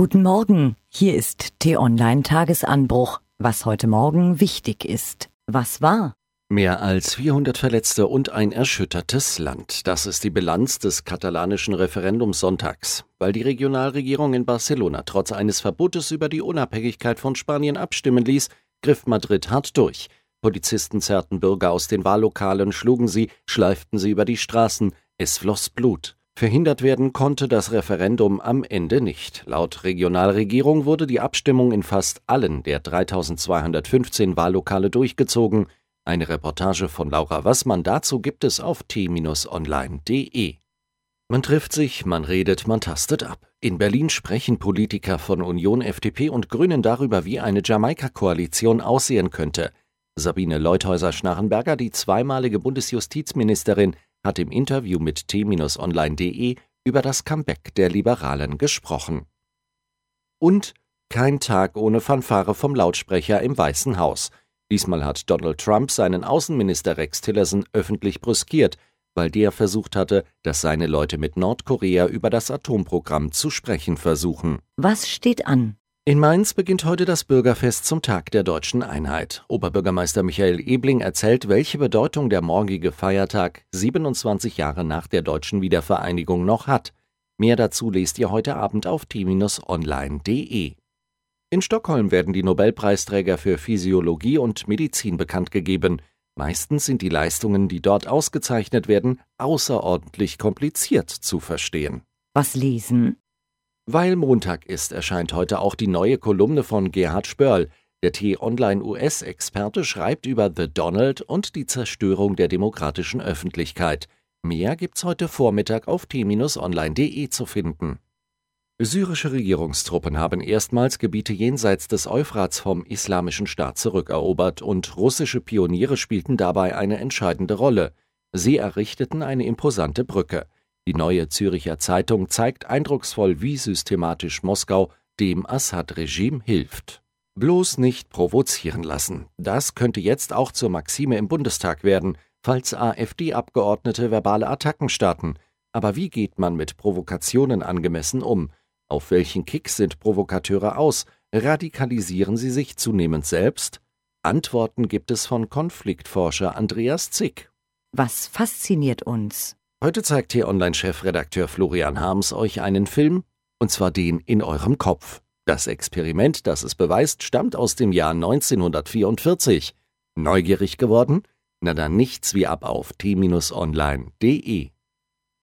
Guten Morgen, hier ist T-Online Tagesanbruch. Was heute Morgen wichtig ist. Was war? Mehr als 400 Verletzte und ein erschüttertes Land. Das ist die Bilanz des katalanischen Referendums Sonntags. Weil die Regionalregierung in Barcelona trotz eines Verbotes über die Unabhängigkeit von Spanien abstimmen ließ, griff Madrid hart durch. Polizisten zerrten Bürger aus den Wahllokalen, schlugen sie, schleiften sie über die Straßen. Es floss Blut. Verhindert werden konnte das Referendum am Ende nicht. Laut Regionalregierung wurde die Abstimmung in fast allen der 3215 Wahllokale durchgezogen. Eine Reportage von Laura Wassmann dazu gibt es auf t-online.de. Man trifft sich, man redet, man tastet ab. In Berlin sprechen Politiker von Union, FDP und Grünen darüber, wie eine Jamaika-Koalition aussehen könnte. Sabine Leuthäuser-Schnarrenberger, die zweimalige Bundesjustizministerin, hat im Interview mit t-online.de über das Comeback der Liberalen gesprochen. Und kein Tag ohne Fanfare vom Lautsprecher im Weißen Haus. Diesmal hat Donald Trump seinen Außenminister Rex Tillerson öffentlich brüskiert, weil der versucht hatte, dass seine Leute mit Nordkorea über das Atomprogramm zu sprechen versuchen. Was steht an? In Mainz beginnt heute das Bürgerfest zum Tag der deutschen Einheit. Oberbürgermeister Michael Ebling erzählt, welche Bedeutung der morgige Feiertag 27 Jahre nach der deutschen Wiedervereinigung noch hat. Mehr dazu lest ihr heute Abend auf t-online.de. In Stockholm werden die Nobelpreisträger für Physiologie und Medizin bekannt gegeben. Meistens sind die Leistungen, die dort ausgezeichnet werden, außerordentlich kompliziert zu verstehen. Was lesen? Weil Montag ist, erscheint heute auch die neue Kolumne von Gerhard Spörl. Der T-Online-US-Experte schreibt über The Donald und die Zerstörung der demokratischen Öffentlichkeit. Mehr gibt's heute Vormittag auf t-online.de zu finden. Syrische Regierungstruppen haben erstmals Gebiete jenseits des Euphrats vom Islamischen Staat zurückerobert und russische Pioniere spielten dabei eine entscheidende Rolle. Sie errichteten eine imposante Brücke. Die neue Züricher Zeitung zeigt eindrucksvoll, wie systematisch Moskau dem Assad-Regime hilft. Bloß nicht provozieren lassen. Das könnte jetzt auch zur Maxime im Bundestag werden, falls AfD-Abgeordnete verbale Attacken starten. Aber wie geht man mit Provokationen angemessen um? Auf welchen Kick sind Provokateure aus? Radikalisieren sie sich zunehmend selbst? Antworten gibt es von Konfliktforscher Andreas Zick. Was fasziniert uns? Heute zeigt hier Online-Chefredakteur Florian Harms euch einen Film, und zwar den in eurem Kopf. Das Experiment, das es beweist, stammt aus dem Jahr 1944. Neugierig geworden? Na dann nichts wie ab auf t-online.de.